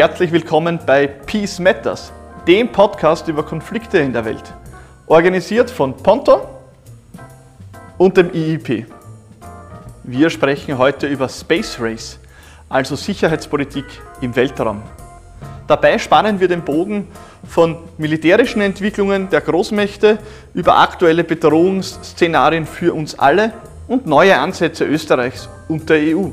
Herzlich willkommen bei Peace Matters, dem Podcast über Konflikte in der Welt. Organisiert von Ponton und dem IIP. Wir sprechen heute über Space Race, also Sicherheitspolitik im Weltraum. Dabei spannen wir den Bogen von militärischen Entwicklungen der Großmächte über aktuelle Bedrohungsszenarien für uns alle und neue Ansätze Österreichs und der EU.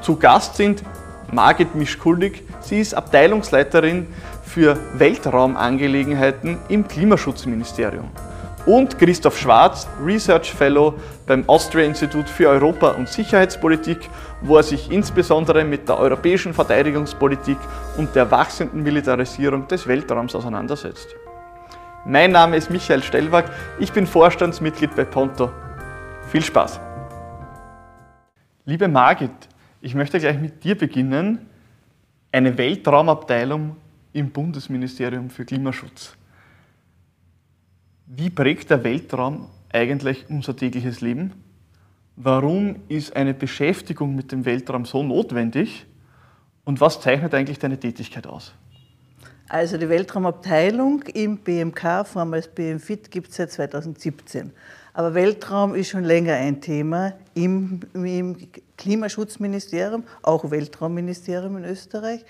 Zu Gast sind Margit Mischkuldig, sie ist Abteilungsleiterin für Weltraumangelegenheiten im Klimaschutzministerium. Und Christoph Schwarz, Research Fellow beim Austria Institut für Europa- und Sicherheitspolitik, wo er sich insbesondere mit der europäischen Verteidigungspolitik und der wachsenden Militarisierung des Weltraums auseinandersetzt. Mein Name ist Michael Stellwag, ich bin Vorstandsmitglied bei Ponto. Viel Spaß! Liebe Margit, ich möchte gleich mit dir beginnen. Eine Weltraumabteilung im Bundesministerium für Klimaschutz. Wie prägt der Weltraum eigentlich unser tägliches Leben? Warum ist eine Beschäftigung mit dem Weltraum so notwendig? Und was zeichnet eigentlich deine Tätigkeit aus? Also die Weltraumabteilung im BMK, vormals BMFIT, gibt es seit 2017. Aber Weltraum ist schon länger ein Thema im, im Klimaschutzministerium, auch Weltraumministerium in Österreich.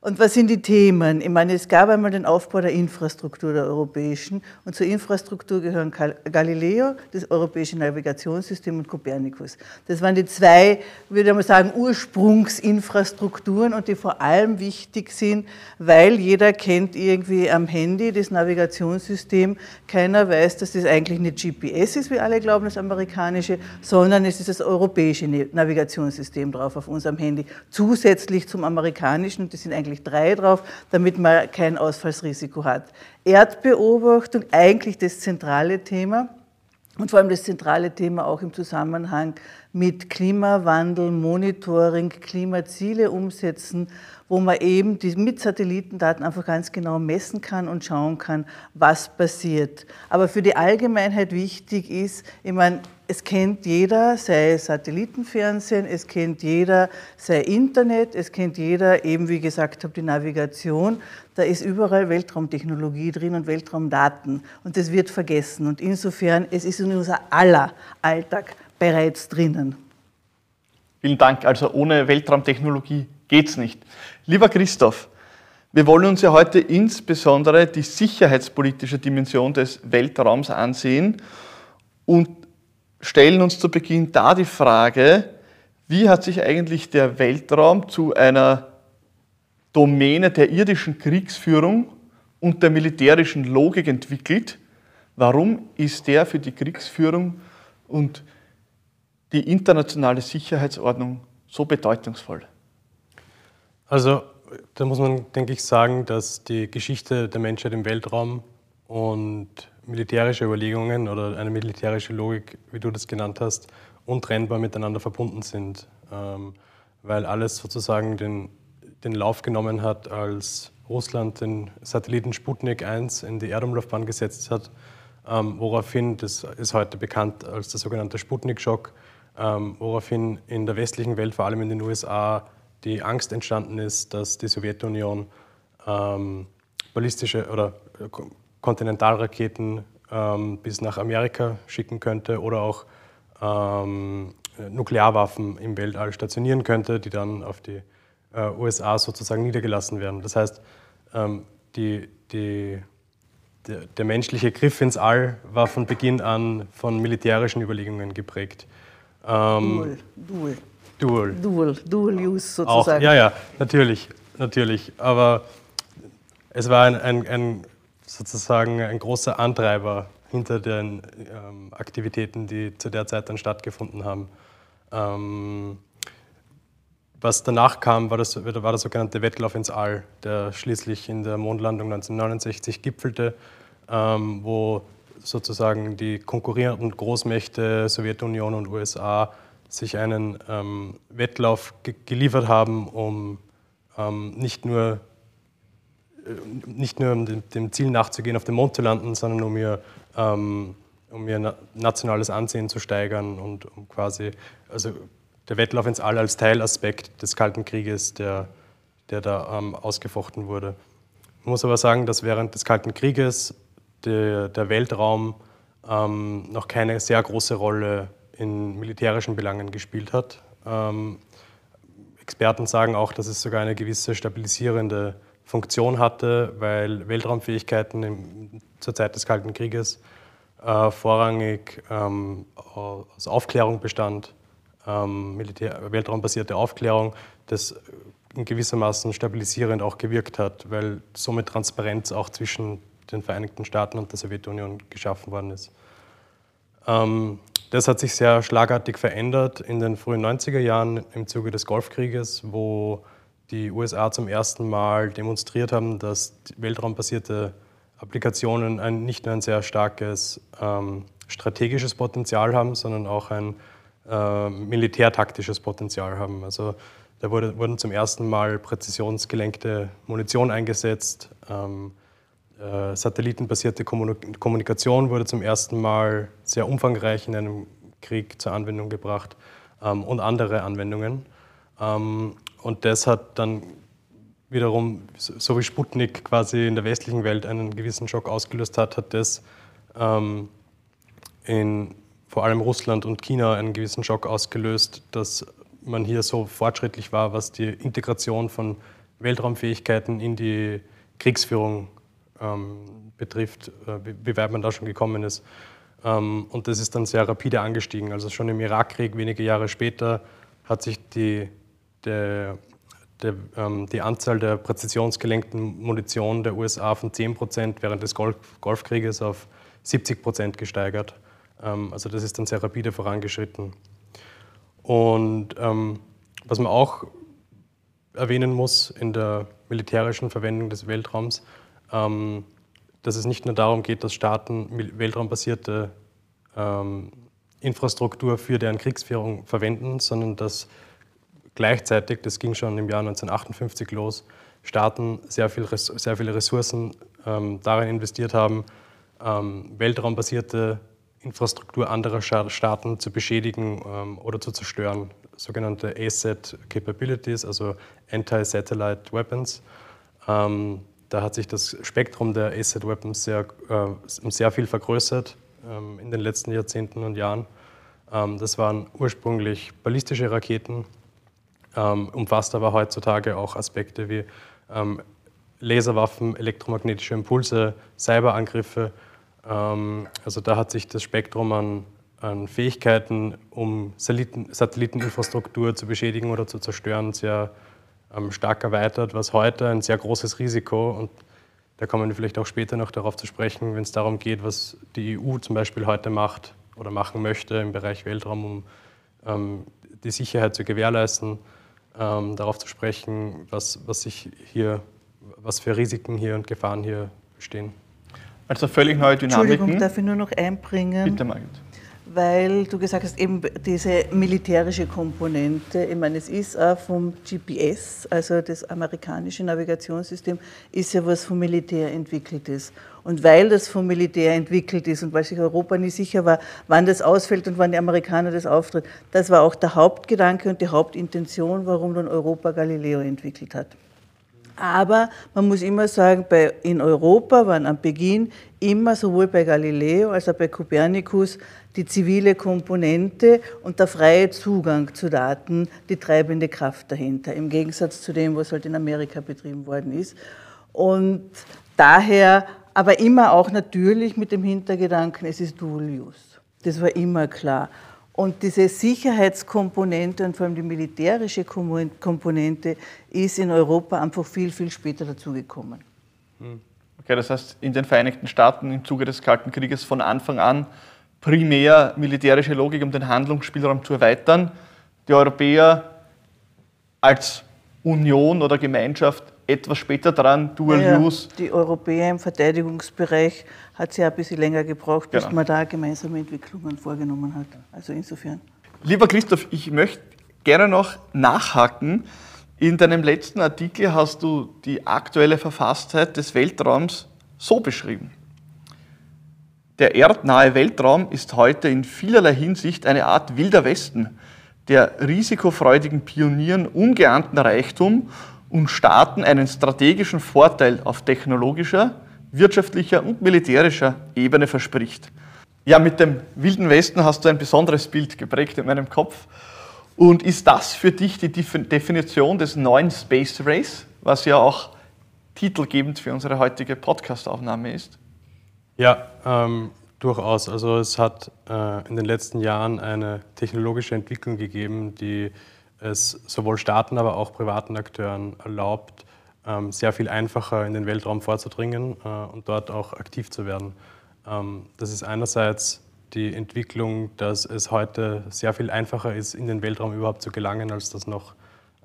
Und was sind die Themen? Ich meine, es gab einmal den Aufbau der Infrastruktur der europäischen und zur Infrastruktur gehören Galileo, das europäische Navigationssystem und Copernicus. Das waren die zwei, würde ich mal sagen, Ursprungsinfrastrukturen und die vor allem wichtig sind, weil jeder kennt irgendwie am Handy das Navigationssystem. Keiner weiß, dass das eigentlich nicht GPS ist, wie alle glauben, das amerikanische, sondern es ist das europäische Navigationssystem drauf auf unserem Handy, zusätzlich zum amerikanischen. Das sind eigentlich eigentlich drei drauf, damit man kein Ausfallsrisiko hat. Erdbeobachtung, eigentlich das zentrale Thema und vor allem das zentrale Thema auch im Zusammenhang mit Klimawandel, Monitoring, Klimaziele umsetzen, wo man eben die, mit Satellitendaten einfach ganz genau messen kann und schauen kann, was passiert. Aber für die Allgemeinheit wichtig ist, ich meine, es kennt jeder, sei Satellitenfernsehen, es kennt jeder, sei Internet, es kennt jeder, eben wie gesagt habe, die Navigation. Da ist überall Weltraumtechnologie drin und Weltraumdaten. Und das wird vergessen. Und insofern, es ist in unser aller Alltag bereits drinnen. Vielen Dank. Also ohne Weltraumtechnologie geht es nicht. Lieber Christoph, wir wollen uns ja heute insbesondere die sicherheitspolitische Dimension des Weltraums ansehen und stellen uns zu Beginn da die Frage, wie hat sich eigentlich der Weltraum zu einer Domäne der irdischen Kriegsführung und der militärischen Logik entwickelt? Warum ist der für die Kriegsführung und die internationale Sicherheitsordnung so bedeutungsvoll? Also da muss man, denke ich, sagen, dass die Geschichte der Menschheit im Weltraum und militärische Überlegungen oder eine militärische Logik, wie du das genannt hast, untrennbar miteinander verbunden sind, ähm, weil alles sozusagen den, den Lauf genommen hat, als Russland den Satelliten Sputnik 1 in die Erdumlaufbahn gesetzt hat, ähm, woraufhin, das ist heute bekannt als der sogenannte Sputnik-Schock, ähm, woraufhin in der westlichen Welt, vor allem in den USA, die Angst entstanden ist, dass die Sowjetunion ähm, ballistische oder äh, Kontinentalraketen ähm, bis nach Amerika schicken könnte oder auch ähm, Nuklearwaffen im Weltall stationieren könnte, die dann auf die äh, USA sozusagen niedergelassen werden. Das heißt, ähm, die, die, der, der menschliche Griff ins All war von Beginn an von militärischen Überlegungen geprägt. Ähm, dual, dual. Dual. Dual, Use sozusagen. Auch, ja, ja, natürlich, natürlich. Aber es war ein, ein, ein sozusagen ein großer Antreiber hinter den ähm, Aktivitäten, die zu der Zeit dann stattgefunden haben. Ähm, was danach kam, war, das, war der sogenannte Wettlauf ins All, der schließlich in der Mondlandung 1969 gipfelte, ähm, wo sozusagen die konkurrierenden Großmächte Sowjetunion und USA sich einen ähm, Wettlauf ge geliefert haben, um ähm, nicht nur nicht nur um dem, Ziel nachzugehen, auf dem Mond zu landen, sondern um ihr, ähm, um ihr nationales Ansehen zu steigern und um quasi, also der Wettlauf ins All als Teilaspekt des Kalten Krieges, der der da ähm, ausgefochten wurde. Man muss aber sagen, dass während des Kalten Krieges der, der Weltraum ähm, noch keine sehr große Rolle in militärischen Belangen gespielt hat. Ähm, Experten sagen auch, dass es sogar eine gewisse stabilisierende Funktion hatte, weil Weltraumfähigkeiten im, zur Zeit des Kalten Krieges äh, vorrangig ähm, aus Aufklärung bestand, ähm, Militär, weltraumbasierte Aufklärung, das in gewissermaßen stabilisierend auch gewirkt hat, weil somit Transparenz auch zwischen den Vereinigten Staaten und der Sowjetunion geschaffen worden ist. Ähm, das hat sich sehr schlagartig verändert in den frühen 90er Jahren im Zuge des Golfkrieges, wo die USA zum ersten Mal demonstriert haben, dass weltraumbasierte Applikationen ein, nicht nur ein sehr starkes ähm, strategisches Potenzial haben, sondern auch ein äh, militärtaktisches Potenzial haben. Also da wurde, wurden zum ersten Mal präzisionsgelenkte Munition eingesetzt. Ähm, äh, satellitenbasierte Kommunikation wurde zum ersten Mal sehr umfangreich in einem Krieg zur Anwendung gebracht ähm, und andere Anwendungen. Und das hat dann wiederum, so wie Sputnik quasi in der westlichen Welt einen gewissen Schock ausgelöst hat, hat das ähm, in vor allem Russland und China einen gewissen Schock ausgelöst, dass man hier so fortschrittlich war, was die Integration von Weltraumfähigkeiten in die Kriegsführung ähm, betrifft, äh, wie weit man da schon gekommen ist. Ähm, und das ist dann sehr rapide angestiegen. Also schon im Irakkrieg, wenige Jahre später, hat sich die, der, der, ähm, die Anzahl der präzisionsgelenkten Munition der USA von 10 Prozent während des Golf, Golfkrieges auf 70 Prozent gesteigert. Ähm, also das ist dann sehr rapide vorangeschritten. Und ähm, was man auch erwähnen muss in der militärischen Verwendung des Weltraums, ähm, dass es nicht nur darum geht, dass Staaten weltraumbasierte ähm, Infrastruktur für deren Kriegsführung verwenden, sondern dass gleichzeitig, das ging schon im Jahr 1958 los, Staaten sehr, viel, sehr viele Ressourcen ähm, darin investiert haben, ähm, weltraumbasierte Infrastruktur anderer Staaten zu beschädigen ähm, oder zu zerstören, sogenannte ASAT Capabilities, also Anti-Satellite Weapons. Ähm, da hat sich das Spektrum der ASAT Weapons sehr, äh, sehr viel vergrößert ähm, in den letzten Jahrzehnten und Jahren. Ähm, das waren ursprünglich ballistische Raketen, ähm, umfasst aber heutzutage auch Aspekte wie ähm, Laserwaffen, elektromagnetische Impulse, Cyberangriffe. Ähm, also da hat sich das Spektrum an, an Fähigkeiten, um Satelliten, Satelliteninfrastruktur zu beschädigen oder zu zerstören, sehr ähm, stark erweitert, was heute ein sehr großes Risiko und da kommen wir vielleicht auch später noch darauf zu sprechen, wenn es darum geht, was die EU zum Beispiel heute macht oder machen möchte im Bereich Weltraum, um ähm, die Sicherheit zu gewährleisten, ähm, darauf zu sprechen, was, was sich hier, was für Risiken hier und Gefahren hier bestehen. Also völlig neue Dynamiken. Entschuldigung, darf ich nur noch einbringen? Bitte, Margit. Weil du gesagt hast, eben diese militärische Komponente, ich meine, es ist auch vom GPS, also das amerikanische Navigationssystem, ist ja was vom Militär entwickelt ist. Und weil das vom Militär entwickelt ist und weil sich Europa nicht sicher war, wann das ausfällt und wann die Amerikaner das auftritt, das war auch der Hauptgedanke und die Hauptintention, warum dann Europa Galileo entwickelt hat. Aber man muss immer sagen, bei, in Europa waren am Beginn immer sowohl bei Galileo als auch bei Kopernikus die zivile Komponente und der freie Zugang zu Daten die treibende Kraft dahinter, im Gegensatz zu dem, was halt in Amerika betrieben worden ist. Und daher, aber immer auch natürlich mit dem Hintergedanken, es ist Dual Use. Das war immer klar. Und diese Sicherheitskomponente und vor allem die militärische Komponente ist in Europa einfach viel, viel später dazugekommen. Hm. Okay, das heißt, in den Vereinigten Staaten im Zuge des Kalten Krieges von Anfang an primär militärische Logik, um den Handlungsspielraum zu erweitern. Die Europäer als Union oder Gemeinschaft etwas später dran, Dual ja, Use. Die Europäer im Verteidigungsbereich hat es ja ein bisschen länger gebraucht, bis genau. man da gemeinsame Entwicklungen vorgenommen hat. Also insofern. Lieber Christoph, ich möchte gerne noch nachhaken. In deinem letzten Artikel hast du die aktuelle Verfasstheit des Weltraums so beschrieben. Der erdnahe Weltraum ist heute in vielerlei Hinsicht eine Art wilder Westen, der risikofreudigen Pionieren ungeahnten Reichtum und Staaten einen strategischen Vorteil auf technologischer, wirtschaftlicher und militärischer Ebene verspricht. Ja, mit dem Wilden Westen hast du ein besonderes Bild geprägt in meinem Kopf. Und ist das für dich die Definition des neuen Space Race, was ja auch titelgebend für unsere heutige Podcastaufnahme ist? Ja, ähm, durchaus. Also es hat äh, in den letzten Jahren eine technologische Entwicklung gegeben, die es sowohl Staaten, aber auch privaten Akteuren erlaubt, ähm, sehr viel einfacher in den Weltraum vorzudringen äh, und dort auch aktiv zu werden. Ähm, das ist einerseits die Entwicklung, dass es heute sehr viel einfacher ist, in den Weltraum überhaupt zu gelangen, als das noch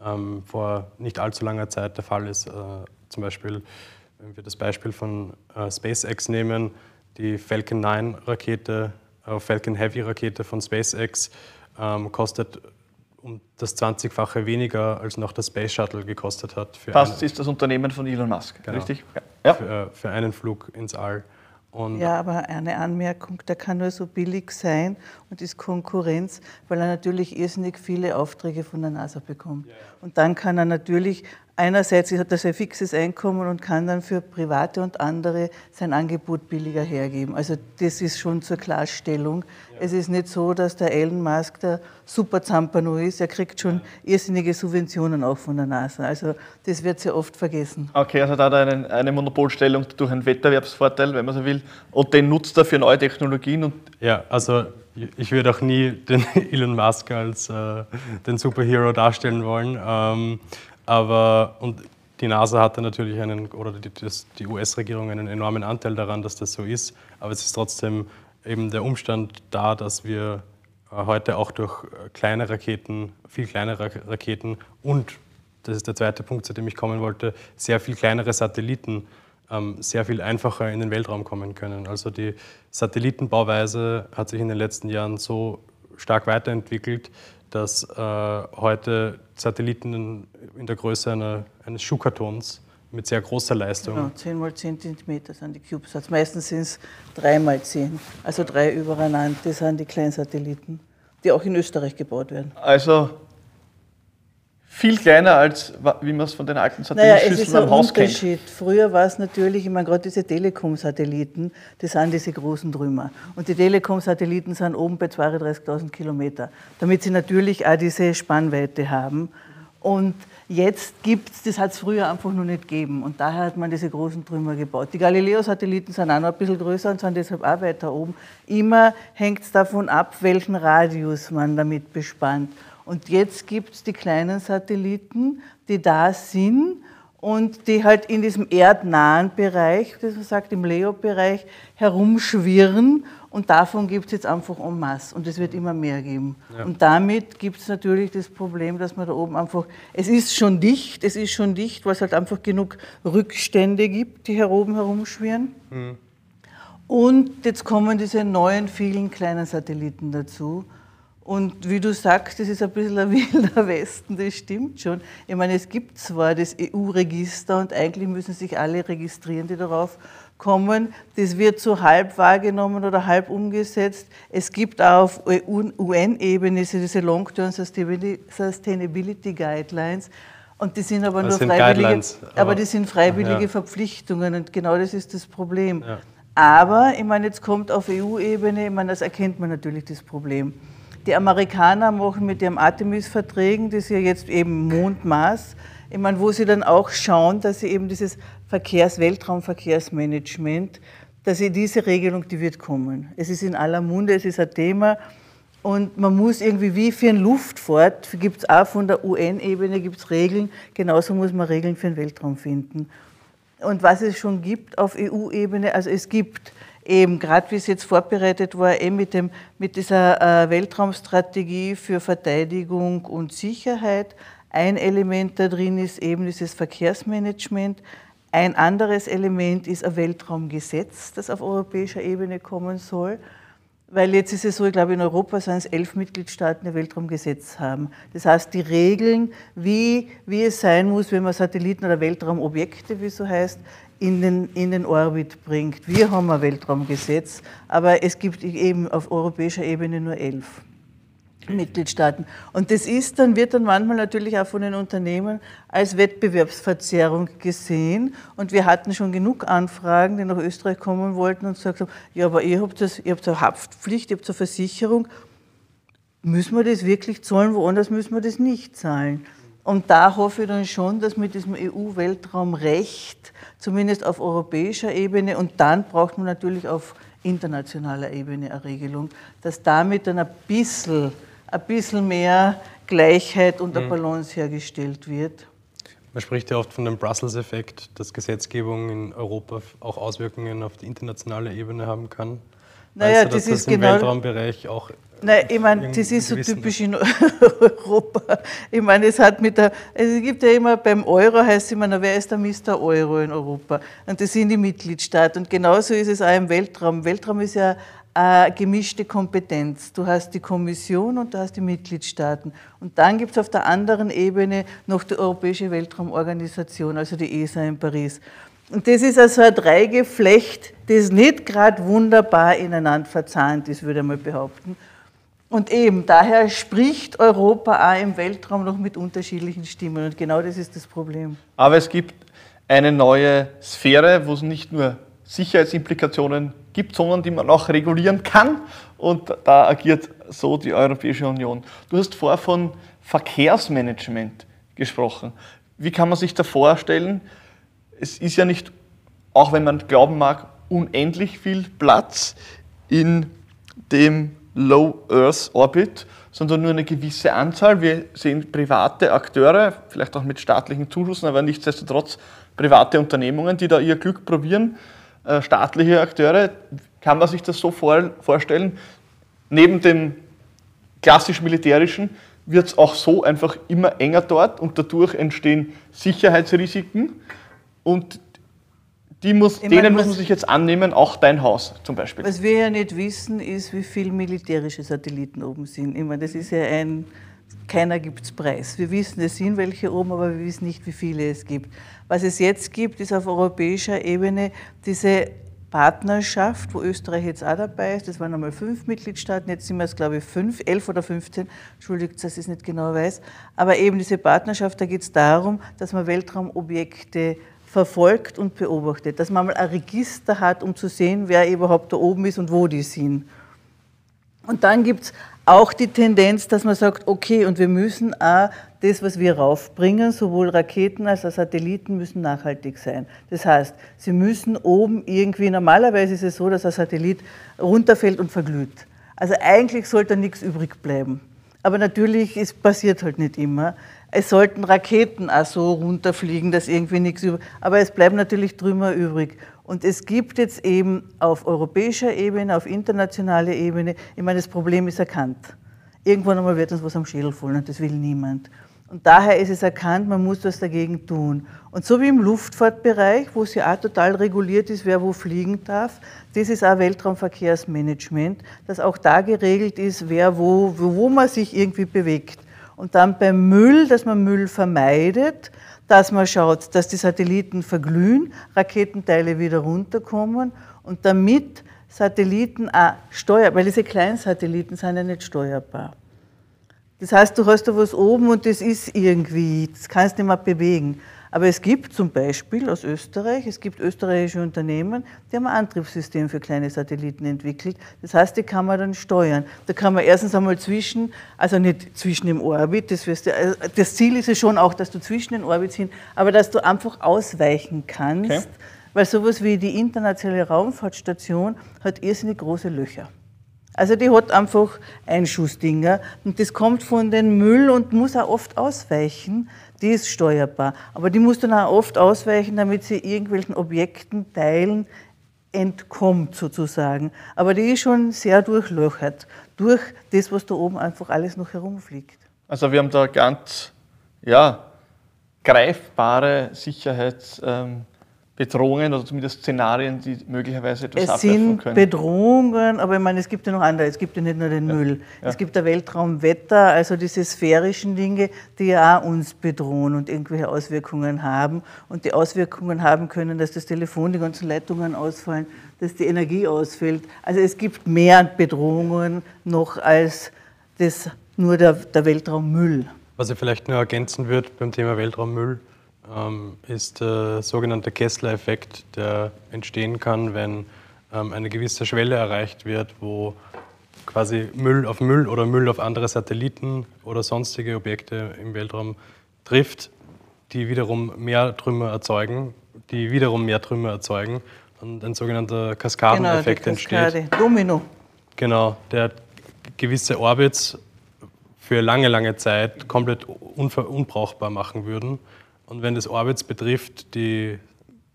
ähm, vor nicht allzu langer Zeit der Fall ist. Äh, zum Beispiel, wenn wir das Beispiel von äh, SpaceX nehmen, die Falcon 9 Rakete, Falcon Heavy Rakete von SpaceX kostet um das 20-fache weniger als noch das Space Shuttle gekostet hat. das ist das Unternehmen von Elon Musk, genau. richtig? Ja. Für, äh, für, einen Flug ins All. Und ja, aber eine Anmerkung, der kann nur so billig sein und ist Konkurrenz, weil er natürlich irrsinnig viele Aufträge von der NASA bekommt. Ja, ja. Und dann kann er natürlich einerseits hat er sein fixes Einkommen und kann dann für Private und andere sein Angebot billiger hergeben. Also das ist schon zur Klarstellung. Ja. Es ist nicht so, dass der Elon Musk der super Zampano ist. Er kriegt schon irrsinnige Subventionen auch von der NASA. Also das wird sehr oft vergessen. Okay, also da hat er eine, eine Monopolstellung durch einen Wettbewerbsvorteil, wenn man so will, und den nutzt er für neue Technologien. Und ja, also ich würde auch nie den Elon Musk als äh, den Superhero darstellen wollen. Ähm, aber und die NASA hatte natürlich einen, oder die, die US-Regierung einen enormen Anteil daran, dass das so ist. Aber es ist trotzdem eben der Umstand da, dass wir äh, heute auch durch äh, kleine Raketen, viel kleinere Raketen und, das ist der zweite Punkt, zu dem ich kommen wollte, sehr viel kleinere Satelliten sehr viel einfacher in den Weltraum kommen können. Also die Satellitenbauweise hat sich in den letzten Jahren so stark weiterentwickelt, dass äh, heute Satelliten in der Größe einer, eines Schuhkartons mit sehr großer Leistung. Genau, 10 mal 10 cm sind die CubeSats. Meistens sind es 3 mal 10, also drei übereinander. Das sind die kleinen Satelliten, die auch in Österreich gebaut werden. Also viel kleiner als wie man es von den alten Satellitenschüsseln naja, am Haus Unterschied. kennt. Früher war es natürlich, ich meine, gerade diese Telekom-Satelliten, das sind diese großen Trümmer. Und die Telekom-Satelliten sind oben bei 32.000 Kilometer, damit sie natürlich auch diese Spannweite haben. Und jetzt gibt es, das hat es früher einfach noch nicht gegeben. Und daher hat man diese großen Trümmer gebaut. Die Galileo-Satelliten sind auch noch ein bisschen größer und sind deshalb auch weiter oben. Immer hängt es davon ab, welchen Radius man damit bespannt. Und jetzt gibt es die kleinen Satelliten, die da sind und die halt in diesem erdnahen Bereich, das man sagt, im Leo-Bereich, herumschwirren. Und davon gibt es jetzt einfach en masse. Und es wird immer mehr geben. Ja. Und damit gibt es natürlich das Problem, dass man da oben einfach, es ist schon dicht, es ist schon dicht, weil es halt einfach genug Rückstände gibt, die hier oben herumschwirren. Mhm. Und jetzt kommen diese neuen, vielen kleinen Satelliten dazu. Und wie du sagst, das ist ein bisschen ein wilder Westen, das stimmt schon. Ich meine, es gibt zwar das EU-Register und eigentlich müssen sich alle registrieren, die darauf kommen. Das wird so halb wahrgenommen oder halb umgesetzt. Es gibt auch auf UN-Ebene diese Long-Term Sustainability Guidelines. Und die sind aber das nur sind freiwillige, aber, aber, die sind freiwillige ja. Verpflichtungen und genau das ist das Problem. Ja. Aber ich meine, jetzt kommt auf EU-Ebene, ich meine, das erkennt man natürlich das Problem. Die Amerikaner machen mit ihren Artemis-Verträgen, das ist ja jetzt eben Mondmaß, ich meine, wo sie dann auch schauen, dass sie eben dieses Verkehrs-, Weltraumverkehrsmanagement, dass sie diese Regelung, die wird kommen. Es ist in aller Munde, es ist ein Thema. Und man muss irgendwie, wie für eine Luftfahrt, gibt es auch von der UN-Ebene gibt's Regeln, genauso muss man Regeln für den Weltraum finden. Und was es schon gibt auf EU-Ebene, also es gibt eben gerade wie es jetzt vorbereitet war, eben mit, dem, mit dieser äh, Weltraumstrategie für Verteidigung und Sicherheit. Ein Element da drin ist eben dieses Verkehrsmanagement. Ein anderes Element ist ein Weltraumgesetz, das auf europäischer Ebene kommen soll. Weil jetzt ist es so, ich glaube, in Europa sind es elf Mitgliedstaaten, die ein Weltraumgesetz haben. Das heißt, die Regeln, wie, wie es sein muss, wenn man Satelliten oder Weltraumobjekte, wie es so heißt, in den, in den Orbit bringt. Wir haben ein Weltraumgesetz, aber es gibt eben auf europäischer Ebene nur elf. Mitgliedstaaten. Und das ist dann, wird dann manchmal natürlich auch von den Unternehmen als Wettbewerbsverzerrung gesehen. Und wir hatten schon genug Anfragen, die nach Österreich kommen wollten und gesagt haben, ja, aber ihr habt, das, ihr habt eine Haftpflicht, ihr habt eine Versicherung. Müssen wir das wirklich zahlen? Woanders müssen wir das nicht zahlen. Und da hoffe ich dann schon, dass mit diesem EU-Weltraumrecht, zumindest auf europäischer Ebene, und dann braucht man natürlich auf internationaler Ebene eine Regelung, dass damit dann ein bisschen ein bisschen mehr Gleichheit und eine mhm. Balance hergestellt wird. Man spricht ja oft von dem Brussels-Effekt, dass Gesetzgebung in Europa auch Auswirkungen auf die internationale Ebene haben kann. Naja, weißt du, das, das ist im genau. Weltraumbereich auch. Nein, ich meine, das ist so typisch in Europa. Ich meine, es hat mit der, also es gibt ja immer beim Euro heißt es immer, na, wer ist der Mr. Euro in Europa? Und das sind die Mitgliedstaaten. Und genauso ist es auch im Weltraum. Weltraum ist ja äh, gemischte Kompetenz. Du hast die Kommission und du hast die Mitgliedstaaten. Und dann gibt es auf der anderen Ebene noch die Europäische Weltraumorganisation, also die ESA in Paris. Und das ist also ein Dreigeflecht, das nicht gerade wunderbar ineinander verzahnt ist, würde ich mal behaupten. Und eben, daher spricht Europa auch im Weltraum noch mit unterschiedlichen Stimmen. Und genau das ist das Problem. Aber es gibt eine neue Sphäre, wo es nicht nur Sicherheitsimplikationen gibt, sondern die man auch regulieren kann. Und da agiert so die Europäische Union. Du hast vorher von Verkehrsmanagement gesprochen. Wie kann man sich da vorstellen? Es ist ja nicht, auch wenn man glauben mag, unendlich viel Platz in dem Low Earth Orbit, sondern nur eine gewisse Anzahl. Wir sehen private Akteure, vielleicht auch mit staatlichen Zuschüssen, aber nichtsdestotrotz private Unternehmungen, die da ihr Glück probieren. Äh, staatliche Akteure. Kann man sich das so vorstellen? Neben dem klassisch militärischen wird es auch so einfach immer enger dort und dadurch entstehen Sicherheitsrisiken und die muss, denen meine, muss man sich jetzt annehmen, auch dein Haus zum Beispiel. Was wir ja nicht wissen, ist, wie viele militärische Satelliten oben sind. Ich meine, das ist ja ein, keiner gibt es Preis. Wir wissen, es sind welche oben, aber wir wissen nicht, wie viele es gibt. Was es jetzt gibt, ist auf europäischer Ebene diese Partnerschaft, wo Österreich jetzt auch dabei ist. Das waren einmal fünf Mitgliedstaaten, jetzt sind wir es, glaube ich, fünf, elf oder 15. Entschuldigt, dass ich es nicht genau weiß. Aber eben diese Partnerschaft, da geht es darum, dass man Weltraumobjekte verfolgt und beobachtet, dass man mal ein Register hat, um zu sehen, wer überhaupt da oben ist und wo die sind. Und dann gibt es auch die Tendenz, dass man sagt, okay, und wir müssen auch das, was wir raufbringen, sowohl Raketen als auch Satelliten, müssen nachhaltig sein. Das heißt, sie müssen oben irgendwie, normalerweise ist es so, dass ein Satellit runterfällt und verglüht. Also eigentlich sollte nichts übrig bleiben. Aber natürlich, es passiert halt nicht immer. Es sollten Raketen auch so runterfliegen, dass irgendwie nichts übrig Aber es bleibt natürlich Trümmer übrig. Und es gibt jetzt eben auf europäischer Ebene, auf internationaler Ebene, ich meine, das Problem ist erkannt. Irgendwann einmal wird uns was am Schädel fallen und das will niemand. Und daher ist es erkannt, man muss was dagegen tun. Und so wie im Luftfahrtbereich, wo es ja auch total reguliert ist, wer wo fliegen darf, das ist auch Weltraumverkehrsmanagement, dass auch da geregelt ist, wer wo, wo man sich irgendwie bewegt. Und dann beim Müll, dass man Müll vermeidet, dass man schaut, dass die Satelliten verglühen, Raketenteile wieder runterkommen und damit Satelliten auch steuerbar, weil diese kleinen Satelliten sind ja nicht steuerbar. Das heißt, du hast da was oben und das ist irgendwie, das kannst du nicht mehr bewegen. Aber es gibt zum Beispiel aus Österreich, es gibt österreichische Unternehmen, die haben ein Antriebssystem für kleine Satelliten entwickelt. Das heißt, die kann man dann steuern. Da kann man erstens einmal zwischen, also nicht zwischen dem Orbit, das, wirst du, also das Ziel ist ja schon auch, dass du zwischen den Orbits hin, aber dass du einfach ausweichen kannst, okay. weil sowas wie die internationale Raumfahrtstation hat irrsinnig große Löcher. Also die hat einfach Einschussdinger und das kommt von den Müll und muss auch oft ausweichen. Die ist steuerbar, aber die muss dann auch oft ausweichen, damit sie irgendwelchen Objekten, Teilen entkommt sozusagen. Aber die ist schon sehr durchlöchert durch das, was da oben einfach alles noch herumfliegt. Also wir haben da ganz ja, greifbare Sicherheits... Ähm Bedrohungen oder zumindest Szenarien, die möglicherweise etwas es abwerfen können? Es sind Bedrohungen, aber ich meine, es gibt ja noch andere. Es gibt ja nicht nur den ja. Müll. Ja. Es gibt der Weltraumwetter, also diese sphärischen Dinge, die ja auch uns bedrohen und irgendwelche Auswirkungen haben. Und die Auswirkungen haben können, dass das Telefon, die ganzen Leitungen ausfallen, dass die Energie ausfällt. Also es gibt mehr Bedrohungen noch als das nur der, der Weltraummüll. Was ich vielleicht nur ergänzen würde beim Thema Weltraummüll, ähm, ist der sogenannte Kessler-Effekt, der entstehen kann, wenn ähm, eine gewisse Schwelle erreicht wird, wo quasi Müll auf Müll oder Müll auf andere Satelliten oder sonstige Objekte im Weltraum trifft, die wiederum mehr Trümmer erzeugen, die wiederum mehr Trümmer erzeugen und ein sogenannter Kaskadeneffekt genau, Kaskade. entsteht. Domino. Genau, der gewisse Orbits für lange, lange Zeit komplett unbrauchbar machen würden. Und wenn das Orbits betrifft, die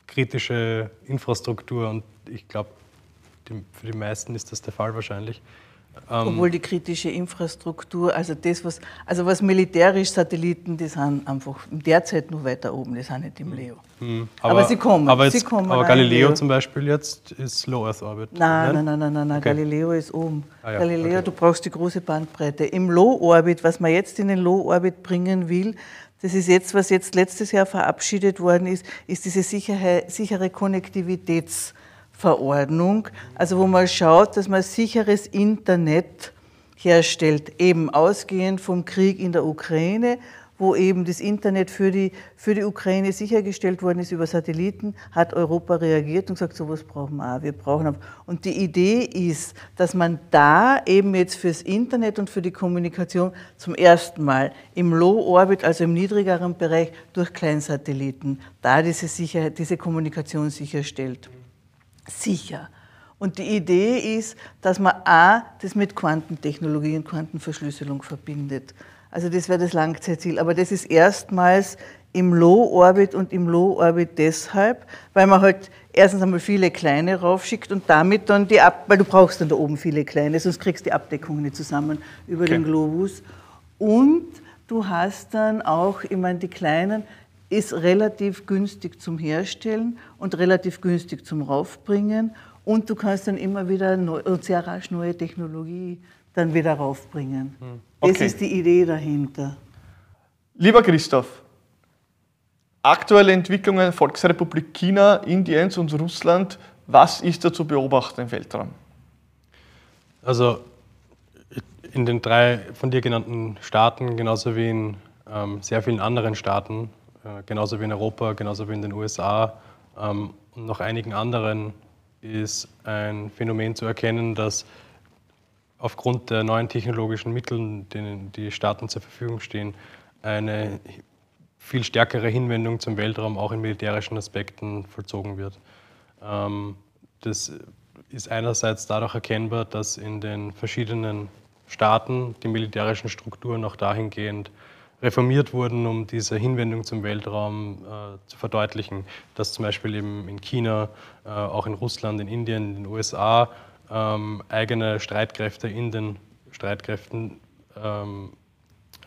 kritische Infrastruktur, und ich glaube, für die meisten ist das der Fall wahrscheinlich, ähm, Obwohl die kritische Infrastruktur, also das, was, also was militärisch Satelliten, die sind einfach derzeit noch weiter oben, die sind nicht im Leo. Mhm. Aber, aber, sie kommen. Aber, jetzt, sie kommen aber Galileo zum Beispiel jetzt ist Low Earth Orbit. Nein, nein, nein, nein, nein, nein. Okay. Galileo ist oben. Ah, ja. Galileo, okay. du brauchst die große Bandbreite. Im Low Orbit, was man jetzt in den Low Orbit bringen will, das ist jetzt, was jetzt letztes Jahr verabschiedet worden ist, ist diese sichere Konnektivitäts- Verordnung, also wo man schaut, dass man sicheres Internet herstellt, eben ausgehend vom Krieg in der Ukraine, wo eben das Internet für die, für die Ukraine sichergestellt worden ist über Satelliten, hat Europa reagiert und gesagt, sowas brauchen wir auch. Wir brauchen auch. Und die Idee ist, dass man da eben jetzt fürs Internet und für die Kommunikation zum ersten Mal im Low Orbit, also im niedrigeren Bereich, durch Kleinsatelliten, da diese Sicherheit, diese Kommunikation sicherstellt sicher. Und die Idee ist, dass man A, das mit Quantentechnologie und Quantenverschlüsselung verbindet. Also das wäre das Langzeitziel. Aber das ist erstmals im Low-Orbit und im Low-Orbit deshalb, weil man halt erstens einmal viele kleine raufschickt und damit dann die Ab weil du brauchst dann da oben viele kleine, sonst kriegst du die Abdeckung nicht zusammen über okay. den Globus. Und du hast dann auch, ich meine, die kleinen, ist relativ günstig zum Herstellen und relativ günstig zum Raufbringen. Und du kannst dann immer wieder neu, sehr rasch neue Technologie dann wieder raufbringen. Hm. Okay. Das ist die Idee dahinter. Lieber Christoph, aktuelle Entwicklungen Volksrepublik China, Indiens und Russland, was ist da zu beobachten im Weltraum? Also in den drei von dir genannten Staaten, genauso wie in ähm, sehr vielen anderen Staaten, äh, genauso wie in Europa, genauso wie in den USA ähm, und noch einigen anderen ist ein Phänomen zu erkennen, dass aufgrund der neuen technologischen Mittel, denen die Staaten zur Verfügung stehen, eine viel stärkere Hinwendung zum Weltraum auch in militärischen Aspekten vollzogen wird. Ähm, das ist einerseits dadurch erkennbar, dass in den verschiedenen Staaten die militärischen Strukturen auch dahingehend reformiert wurden, um diese Hinwendung zum Weltraum äh, zu verdeutlichen. Dass zum Beispiel eben in China, äh, auch in Russland, in Indien, in den USA ähm, eigene Streitkräfte in den Streitkräften ähm,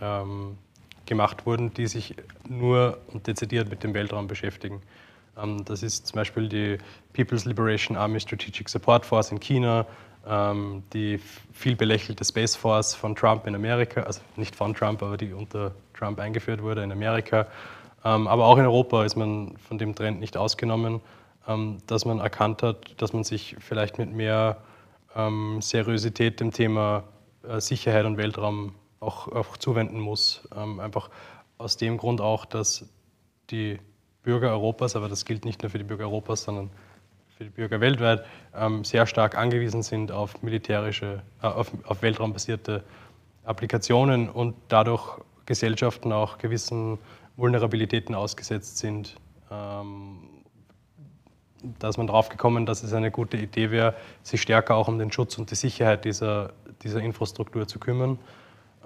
ähm, gemacht wurden, die sich nur und dezidiert mit dem Weltraum beschäftigen. Ähm, das ist zum Beispiel die People's Liberation Army Strategic Support Force in China, ähm, die viel belächelte Space Force von Trump in Amerika, also nicht von Trump, aber die unter Trump eingeführt wurde in Amerika. Ähm, aber auch in Europa ist man von dem Trend nicht ausgenommen, dass man erkannt hat, dass man sich vielleicht mit mehr Seriosität dem Thema äh, Sicherheit und Weltraum auch, auch zuwenden muss. einfach aus dem Grund auch, dass die Bürger Europas, aber das gilt nicht nur für die Bürger Europas, sondern für die Bürger weltweit ähm, sehr stark angewiesen sind auf militärische, äh, auf, auf weltraumbasierte Applikationen und dadurch Gesellschaften auch gewissen Vulnerabilitäten ausgesetzt sind. Ähm, da ist man drauf gekommen, dass es eine gute Idee wäre, sich stärker auch um den Schutz und die Sicherheit dieser, dieser Infrastruktur zu kümmern.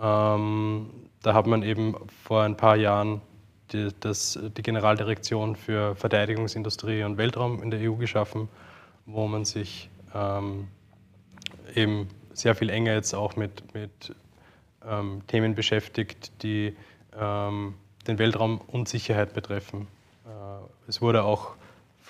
Ähm, da hat man eben vor ein paar Jahren die, das, die Generaldirektion für Verteidigungsindustrie und Weltraum in der EU geschaffen, wo man sich ähm, eben sehr viel enger jetzt auch mit, mit ähm, Themen beschäftigt, die ähm, den Weltraum und Sicherheit betreffen. Äh, es wurde auch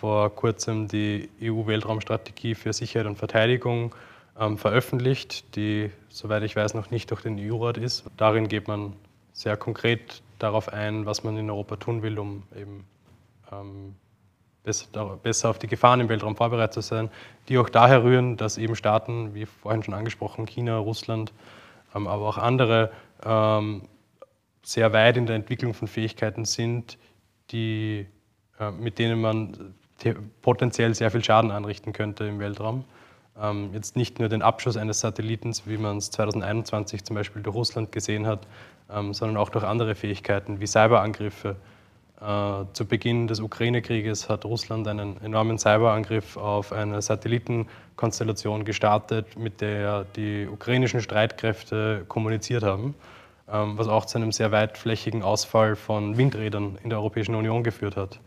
vor kurzem die EU-Weltraumstrategie für Sicherheit und Verteidigung ähm, veröffentlicht, die, soweit ich weiß, noch nicht durch den EU-Rat ist. Darin geht man sehr konkret darauf ein, was man in Europa tun will, um eben ähm, besser, auf die Gefahren im Weltraum vorbereitet zu sein, die auch daher rühren, dass eben Staaten, wie vorhin schon angesprochen, China, Russland, ähm, aber auch andere ähm, sehr weit in der Entwicklung von Fähigkeiten sind, die, äh, mit denen man potenziell sehr viel Schaden anrichten könnte im Weltraum. Ähm, jetzt nicht nur den Abschuss eines Satellitens, wie man es 2021 zum Beispiel durch Russland gesehen hat, ähm, sondern auch durch andere Fähigkeiten wie Cyberangriffe. Äh, zu Beginn des Ukraine-Krieges hat Russland einen enormen Cyberangriff auf eine Satellitenkonstellation gestartet, mit der die ukrainischen Streitkräfte kommuniziert haben, ähm, was auch zu einem sehr weitflächigen Ausfall von Windrädern in der Europäischen Union geführt hat.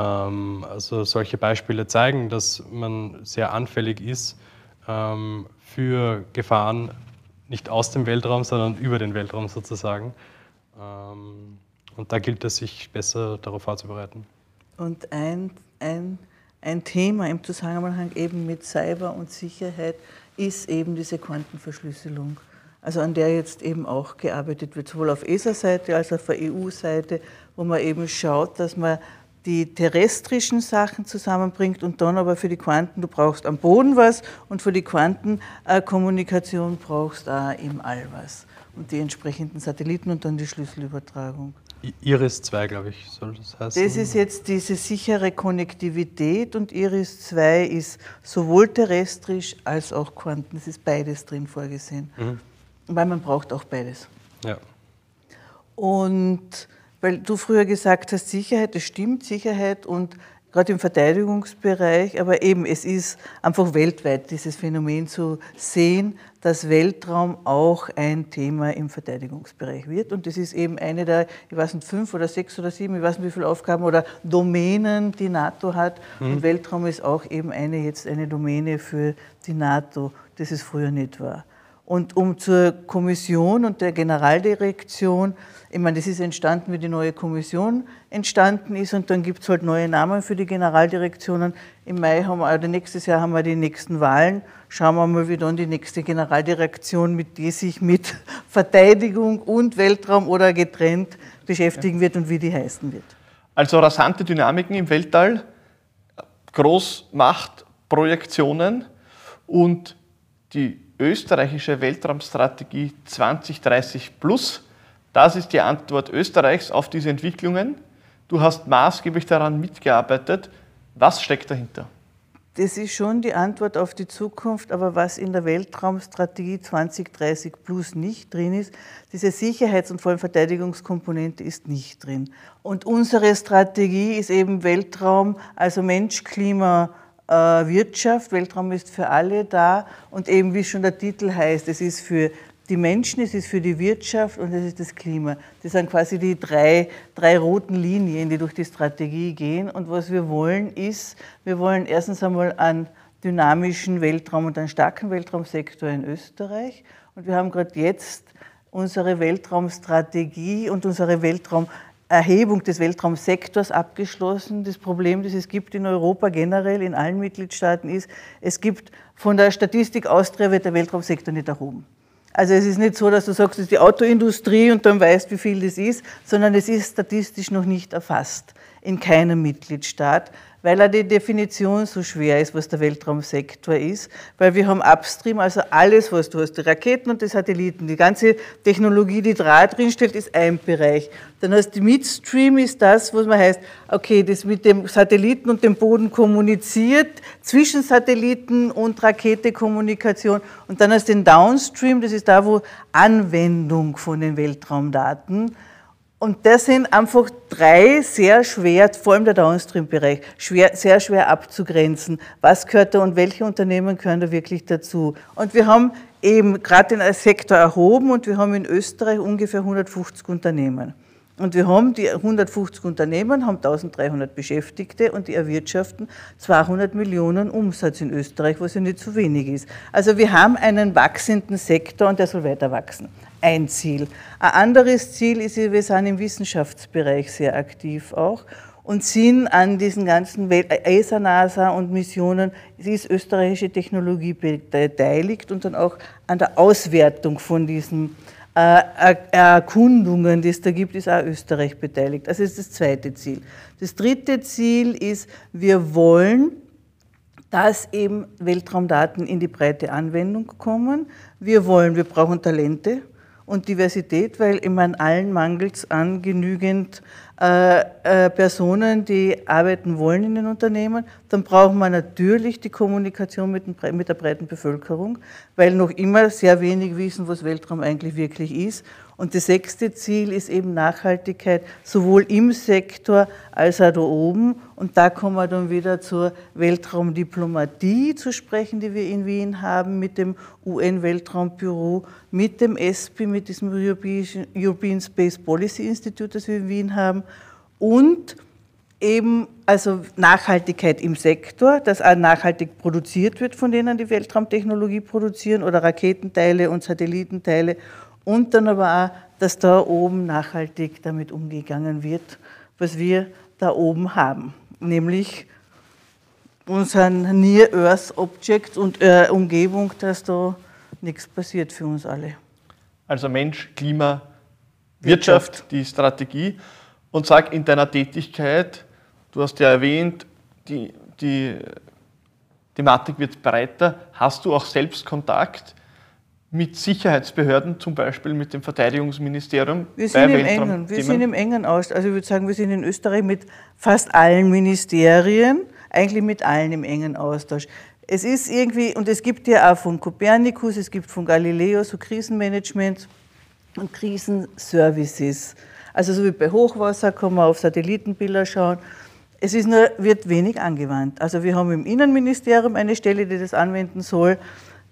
Ähm, also solche Beispiele zeigen, dass man sehr anfällig ist ähm, für Gefahren nicht aus dem Weltraum, sondern über den Weltraum sozusagen. Ähm, und da gilt es, sich besser darauf vorzubereiten. Und ein, ein, ein Thema im Zusammenhang eben mit Cyber und Sicherheit ist eben diese Quantenverschlüsselung. Also an der jetzt eben auch gearbeitet wird, sowohl auf ESA-Seite als auch auf der EU-Seite, wo man eben schaut, dass man die terrestrischen Sachen zusammenbringt und dann aber für die Quanten, du brauchst am Boden was und für die Quantenkommunikation brauchst du auch im All was. Und die entsprechenden Satelliten und dann die Schlüsselübertragung. Iris 2, glaube ich, soll das heißen. Das ist jetzt diese sichere Konnektivität und Iris 2 ist sowohl terrestrisch als auch Quanten. Es ist beides drin vorgesehen. Mhm. Weil man braucht auch beides. Ja. Und weil du früher gesagt hast, Sicherheit, das stimmt, Sicherheit und gerade im Verteidigungsbereich, aber eben es ist einfach weltweit dieses Phänomen zu sehen, dass Weltraum auch ein Thema im Verteidigungsbereich wird. Und das ist eben eine der, ich weiß nicht, fünf oder sechs oder sieben, ich weiß nicht, wie viele Aufgaben oder Domänen die NATO hat. Mhm. Und Weltraum ist auch eben eine, jetzt eine Domäne für die NATO, das es früher nicht war. Und um zur Kommission und der Generaldirektion, ich meine, das ist entstanden, wie die neue Kommission entstanden ist und dann gibt es halt neue Namen für die Generaldirektionen. Im Mai haben wir, oder nächstes Jahr haben wir die nächsten Wahlen. Schauen wir mal, wie dann die nächste Generaldirektion, mit die sich mit Verteidigung und Weltraum oder getrennt beschäftigen wird und wie die heißen wird. Also rasante Dynamiken im Weltall, Großmachtprojektionen und die österreichische Weltraumstrategie 2030 Plus. Das ist die Antwort Österreichs auf diese Entwicklungen. Du hast maßgeblich daran mitgearbeitet. Was steckt dahinter? Das ist schon die Antwort auf die Zukunft, aber was in der Weltraumstrategie 2030 Plus nicht drin ist, diese Sicherheits- und vor Verteidigungskomponente ist nicht drin. Und unsere Strategie ist eben Weltraum, also Mensch, Klima, äh, Wirtschaft. Weltraum ist für alle da und eben wie schon der Titel heißt, es ist für die Menschen, es ist für die Wirtschaft und es ist das Klima. Das sind quasi die drei, drei roten Linien, die durch die Strategie gehen. Und was wir wollen ist, wir wollen erstens einmal einen dynamischen Weltraum und einen starken Weltraumsektor in Österreich. Und wir haben gerade jetzt unsere Weltraumstrategie und unsere Weltraum Erhebung des Weltraumsektors abgeschlossen. Das Problem, das es gibt in Europa generell, in allen Mitgliedstaaten, ist, es gibt von der Statistik Austria wird der Weltraumsektor nicht erhoben. Also es ist nicht so, dass du sagst, es ist die Autoindustrie und dann weißt, wie viel das ist, sondern es ist statistisch noch nicht erfasst in keinem Mitgliedstaat weil er die Definition so schwer ist, was der Weltraumsektor ist, weil wir haben Upstream, also alles, was du hast, die Raketen und die Satelliten, die ganze Technologie, die da drin steht, ist ein Bereich. Dann hast du Midstream, ist das, was man heißt, okay, das mit dem Satelliten und dem Boden kommuniziert, zwischen Satelliten und Raketekommunikation. Und dann hast du den Downstream, das ist da, wo Anwendung von den Weltraumdaten und das sind einfach drei sehr schwer, vor allem der Downstream-Bereich, schwer, sehr schwer abzugrenzen. Was gehört da und welche Unternehmen gehören da wirklich dazu? Und wir haben eben gerade den Sektor erhoben und wir haben in Österreich ungefähr 150 Unternehmen. Und wir haben die 150 Unternehmen, haben 1300 Beschäftigte und die erwirtschaften 200 Millionen Umsatz in Österreich, was ja nicht so wenig ist. Also wir haben einen wachsenden Sektor und der soll weiter wachsen ein Ziel. Ein anderes Ziel ist, wir sind im Wissenschaftsbereich sehr aktiv auch und sind an diesen ganzen ESA, NASA und Missionen, es ist österreichische Technologie beteiligt und dann auch an der Auswertung von diesen äh, Erkundungen, die es da gibt, ist auch Österreich beteiligt. Das ist das zweite Ziel. Das dritte Ziel ist, wir wollen dass eben Weltraumdaten in die breite Anwendung kommen. Wir wollen, wir brauchen Talente und Diversität, weil immer an allen mangelt es an genügend äh, äh, Personen, die arbeiten wollen in den Unternehmen. Dann brauchen wir natürlich die Kommunikation mit, den, mit der breiten Bevölkerung, weil noch immer sehr wenig wissen, was Weltraum eigentlich wirklich ist. Und das sechste Ziel ist eben Nachhaltigkeit, sowohl im Sektor als auch da oben. Und da kommen wir dann wieder zur Weltraumdiplomatie zu sprechen, die wir in Wien haben, mit dem UN-Weltraumbüro, mit dem ESPI, mit diesem European Space Policy Institute, das wir in Wien haben. Und eben also Nachhaltigkeit im Sektor, dass auch nachhaltig produziert wird von denen, die Weltraumtechnologie produzieren oder Raketenteile und Satellitenteile und dann aber auch, dass da oben nachhaltig damit umgegangen wird, was wir da oben haben, nämlich unseren Near Earth Objects und äh, Umgebung, dass da nichts passiert für uns alle. Also Mensch, Klima, Wirtschaft, Wirtschaft. die Strategie. Und sag in deiner Tätigkeit, du hast ja erwähnt, die, die Thematik wird breiter. Hast du auch selbst Kontakt mit Sicherheitsbehörden, zum Beispiel mit dem Verteidigungsministerium? Wir sind, im engen, wir sind im engen Austausch. Also ich würde sagen, wir sind in Österreich mit fast allen Ministerien, eigentlich mit allen im engen Austausch. Es ist irgendwie, und es gibt ja auch von Copernicus, es gibt von Galileo so Krisenmanagement und Krisenservices. Also so wie bei Hochwasser kann man auf Satellitenbilder schauen. Es ist nur, wird wenig angewandt. Also wir haben im Innenministerium eine Stelle, die das anwenden soll.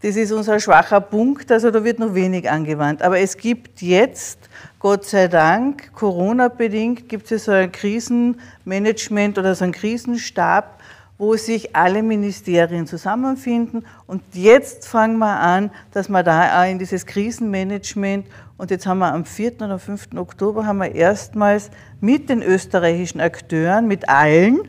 Das ist unser schwacher Punkt, also da wird noch wenig angewandt. Aber es gibt jetzt, Gott sei Dank, Corona-bedingt, gibt es so ein Krisenmanagement oder so einen Krisenstab, wo sich alle Ministerien zusammenfinden. Und jetzt fangen wir an, dass wir da auch in dieses Krisenmanagement, und jetzt haben wir am 4. oder 5. Oktober, haben wir erstmals mit den österreichischen Akteuren, mit allen,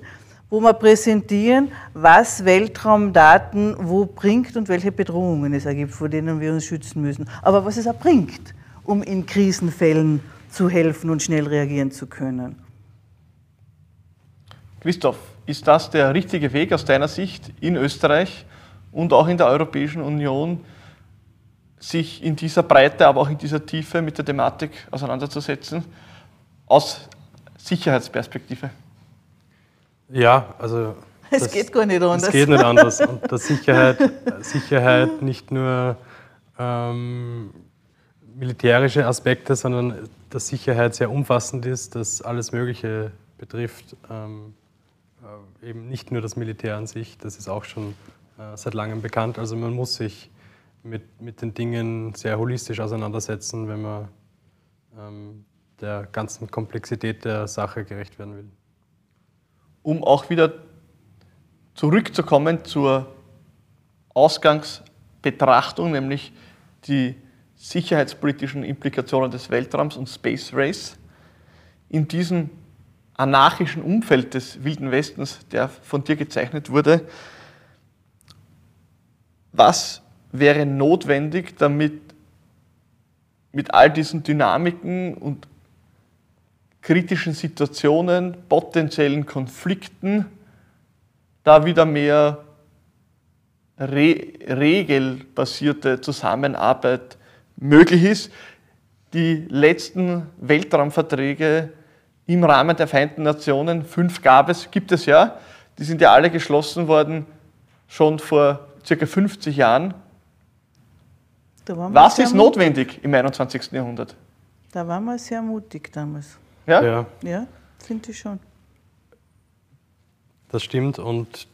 wo wir präsentieren, was Weltraumdaten wo bringt und welche Bedrohungen es ergibt, vor denen wir uns schützen müssen. Aber was es auch bringt, um in Krisenfällen zu helfen und schnell reagieren zu können. Christoph, ist das der richtige Weg aus deiner Sicht in Österreich und auch in der Europäischen Union, sich in dieser Breite, aber auch in dieser Tiefe mit der Thematik auseinanderzusetzen, aus Sicherheitsperspektive? Ja, also. Es das, geht gar nicht anders. Es geht nicht anders. Und dass Sicherheit, Sicherheit nicht nur ähm, militärische Aspekte, sondern dass Sicherheit sehr umfassend ist, dass alles Mögliche betrifft. Ähm, äh, eben nicht nur das Militär an sich, das ist auch schon äh, seit langem bekannt. Also man muss sich mit, mit den Dingen sehr holistisch auseinandersetzen, wenn man ähm, der ganzen Komplexität der Sache gerecht werden will um auch wieder zurückzukommen zur Ausgangsbetrachtung, nämlich die sicherheitspolitischen Implikationen des Weltraums und Space Race. In diesem anarchischen Umfeld des Wilden Westens, der von dir gezeichnet wurde, was wäre notwendig, damit mit all diesen Dynamiken und kritischen Situationen, potenziellen Konflikten, da wieder mehr re regelbasierte Zusammenarbeit möglich ist. Die letzten Weltraumverträge im Rahmen der Vereinten Nationen, fünf gab es, gibt es ja, die sind ja alle geschlossen worden schon vor circa 50 Jahren. Was ist notwendig im 21. Jahrhundert? Da waren wir sehr mutig damals. Ja? Ja, ja finde ich schon. Das stimmt. Und,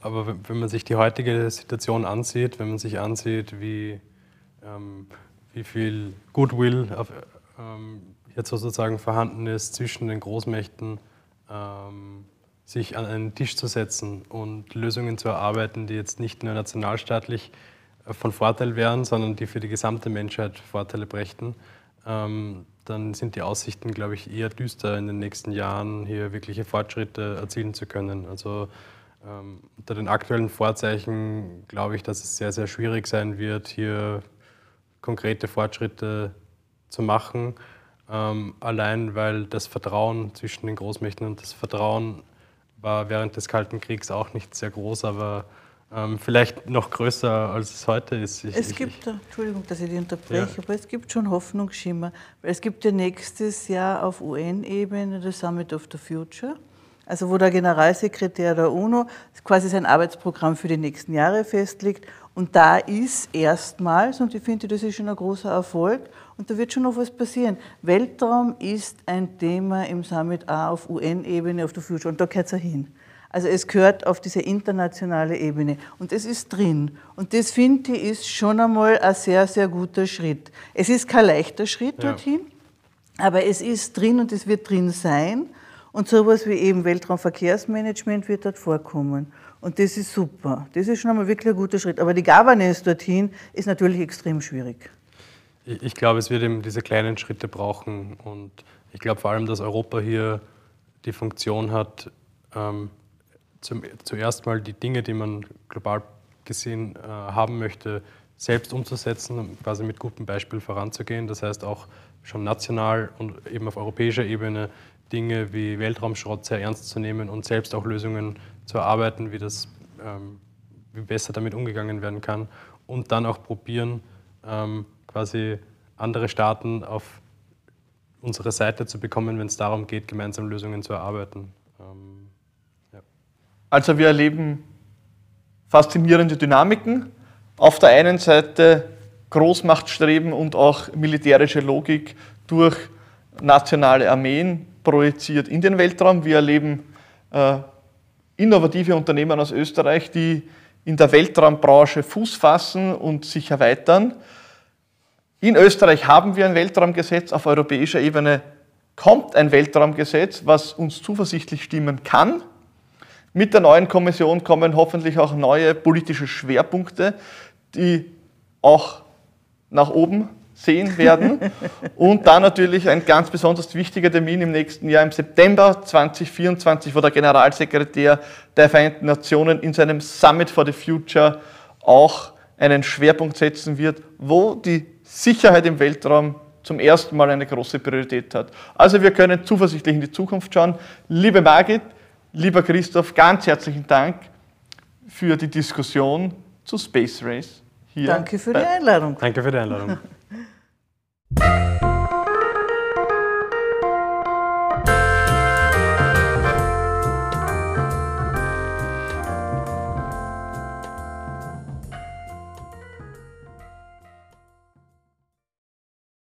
aber wenn man sich die heutige Situation ansieht, wenn man sich ansieht, wie, ähm, wie viel Goodwill auf, ähm, jetzt sozusagen vorhanden ist zwischen den Großmächten, ähm, sich an einen Tisch zu setzen und Lösungen zu erarbeiten, die jetzt nicht nur nationalstaatlich äh, von Vorteil wären, sondern die für die gesamte Menschheit Vorteile brächten, ähm, dann sind die Aussichten, glaube ich, eher düster in den nächsten Jahren, hier wirkliche Fortschritte erzielen zu können. Also ähm, unter den aktuellen Vorzeichen glaube ich, dass es sehr, sehr schwierig sein wird, hier konkrete Fortschritte zu machen. Ähm, allein weil das Vertrauen zwischen den Großmächten und das Vertrauen war während des Kalten Kriegs auch nicht sehr groß, aber ähm, vielleicht noch größer, als es heute ist. Ich, es ich, gibt, ich, Entschuldigung, dass ich die unterbreche, ja. aber es gibt schon Hoffnungsschimmer. Es gibt ja nächstes Jahr auf UN-Ebene das Summit of the Future, also wo der Generalsekretär der UNO quasi sein Arbeitsprogramm für die nächsten Jahre festlegt. Und da ist erstmals, und ich finde, das ist schon ein großer Erfolg, und da wird schon noch was passieren. Weltraum ist ein Thema im Summit A auf UN-Ebene, auf der Future, und da gehört es ja hin. Also es gehört auf diese internationale Ebene und es ist drin. Und das finde ich ist schon einmal ein sehr, sehr guter Schritt. Es ist kein leichter Schritt ja. dorthin, aber es ist drin und es wird drin sein. Und sowas wie eben Weltraumverkehrsmanagement wird dort vorkommen. Und das ist super. Das ist schon einmal wirklich ein guter Schritt. Aber die Governance dorthin ist natürlich extrem schwierig. Ich glaube, es wird eben diese kleinen Schritte brauchen. Und ich glaube vor allem, dass Europa hier die Funktion hat, ähm, zum, zuerst mal die Dinge, die man global gesehen äh, haben möchte, selbst umzusetzen und quasi mit gutem Beispiel voranzugehen. Das heißt auch schon national und eben auf europäischer Ebene Dinge wie Weltraumschrott sehr ernst zu nehmen und selbst auch Lösungen zu erarbeiten, wie das ähm, wie besser damit umgegangen werden kann und dann auch probieren, ähm, quasi andere Staaten auf unsere Seite zu bekommen, wenn es darum geht, gemeinsam Lösungen zu erarbeiten. Ähm, also wir erleben faszinierende Dynamiken. Auf der einen Seite Großmachtstreben und auch militärische Logik durch nationale Armeen projiziert in den Weltraum. Wir erleben äh, innovative Unternehmen aus Österreich, die in der Weltraumbranche Fuß fassen und sich erweitern. In Österreich haben wir ein Weltraumgesetz, auf europäischer Ebene kommt ein Weltraumgesetz, was uns zuversichtlich stimmen kann. Mit der neuen Kommission kommen hoffentlich auch neue politische Schwerpunkte, die auch nach oben sehen werden. Und dann natürlich ein ganz besonders wichtiger Termin im nächsten Jahr, im September 2024, wo der Generalsekretär der Vereinten Nationen in seinem Summit for the Future auch einen Schwerpunkt setzen wird, wo die Sicherheit im Weltraum zum ersten Mal eine große Priorität hat. Also wir können zuversichtlich in die Zukunft schauen. Liebe Margit, Lieber Christoph, ganz herzlichen Dank für die Diskussion zu Space Race hier. Danke für die Einladung. Danke für die Einladung.